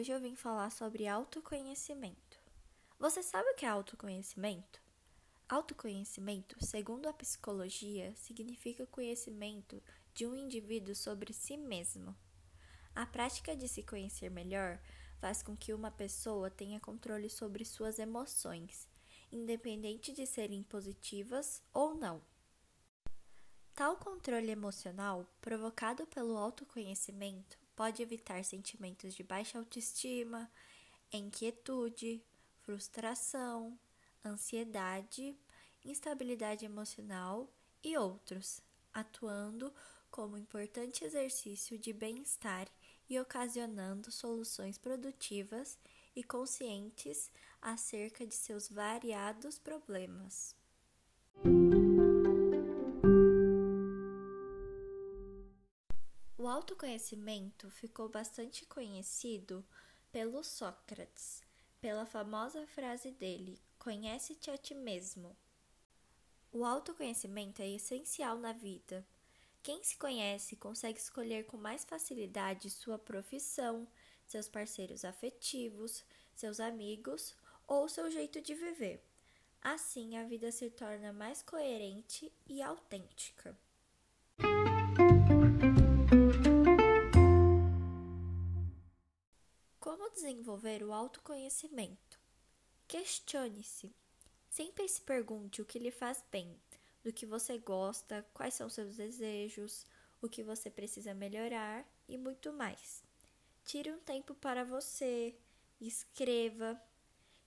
Hoje eu vim falar sobre autoconhecimento. Você sabe o que é autoconhecimento? Autoconhecimento, segundo a psicologia, significa conhecimento de um indivíduo sobre si mesmo. A prática de se conhecer melhor faz com que uma pessoa tenha controle sobre suas emoções, independente de serem positivas ou não. Tal controle emocional, provocado pelo autoconhecimento, pode evitar sentimentos de baixa autoestima, inquietude, frustração, ansiedade, instabilidade emocional e outros, atuando como importante exercício de bem-estar e ocasionando soluções produtivas e conscientes acerca de seus variados problemas. O autoconhecimento ficou bastante conhecido pelo Sócrates, pela famosa frase dele: Conhece-te a ti mesmo. O autoconhecimento é essencial na vida. Quem se conhece consegue escolher com mais facilidade sua profissão, seus parceiros afetivos, seus amigos ou seu jeito de viver. Assim, a vida se torna mais coerente e autêntica. Como desenvolver o autoconhecimento? Questione-se. Sempre se pergunte o que lhe faz bem, do que você gosta, quais são seus desejos, o que você precisa melhorar e muito mais. Tire um tempo para você, escreva,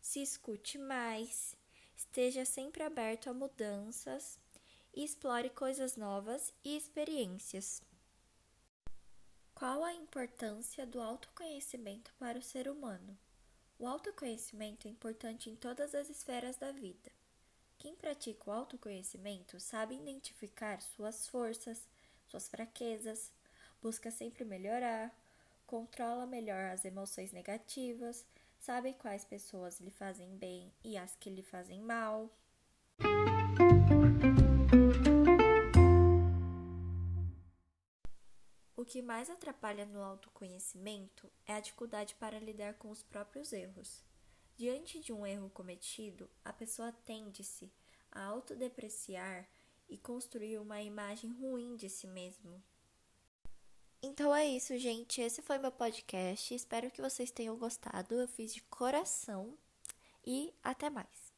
se escute mais, esteja sempre aberto a mudanças e explore coisas novas e experiências. Qual a importância do autoconhecimento para o ser humano? O autoconhecimento é importante em todas as esferas da vida. Quem pratica o autoconhecimento sabe identificar suas forças, suas fraquezas, busca sempre melhorar, controla melhor as emoções negativas, sabe quais pessoas lhe fazem bem e as que lhe fazem mal. Que mais atrapalha no autoconhecimento é a dificuldade para lidar com os próprios erros. Diante de um erro cometido, a pessoa tende-se a autodepreciar e construir uma imagem ruim de si mesmo. Então é isso, gente. Esse foi meu podcast. Espero que vocês tenham gostado. Eu fiz de coração e até mais.